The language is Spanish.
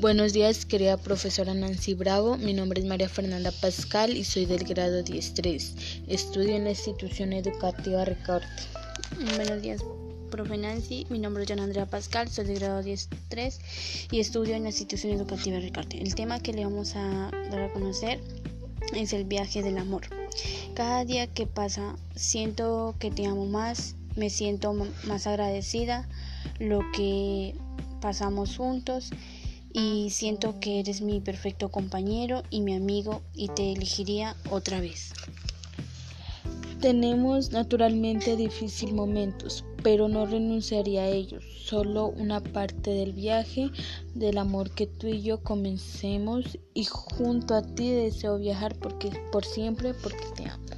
Buenos días, querida profesora Nancy Bravo. Mi nombre es María Fernanda Pascal y soy del grado 10-3. Estudio en la institución educativa Ricardo. Buenos días, profe Nancy. Mi nombre es John Andrea Pascal, soy del grado 10-3 y estudio en la institución educativa Ricardo. El tema que le vamos a dar a conocer es el viaje del amor. Cada día que pasa siento que te amo más, me siento más agradecida, lo que pasamos juntos y siento que eres mi perfecto compañero y mi amigo y te elegiría otra vez. Tenemos naturalmente difíciles momentos, pero no renunciaría a ellos. Solo una parte del viaje, del amor que tú y yo comencemos y junto a ti deseo viajar porque por siempre porque te amo.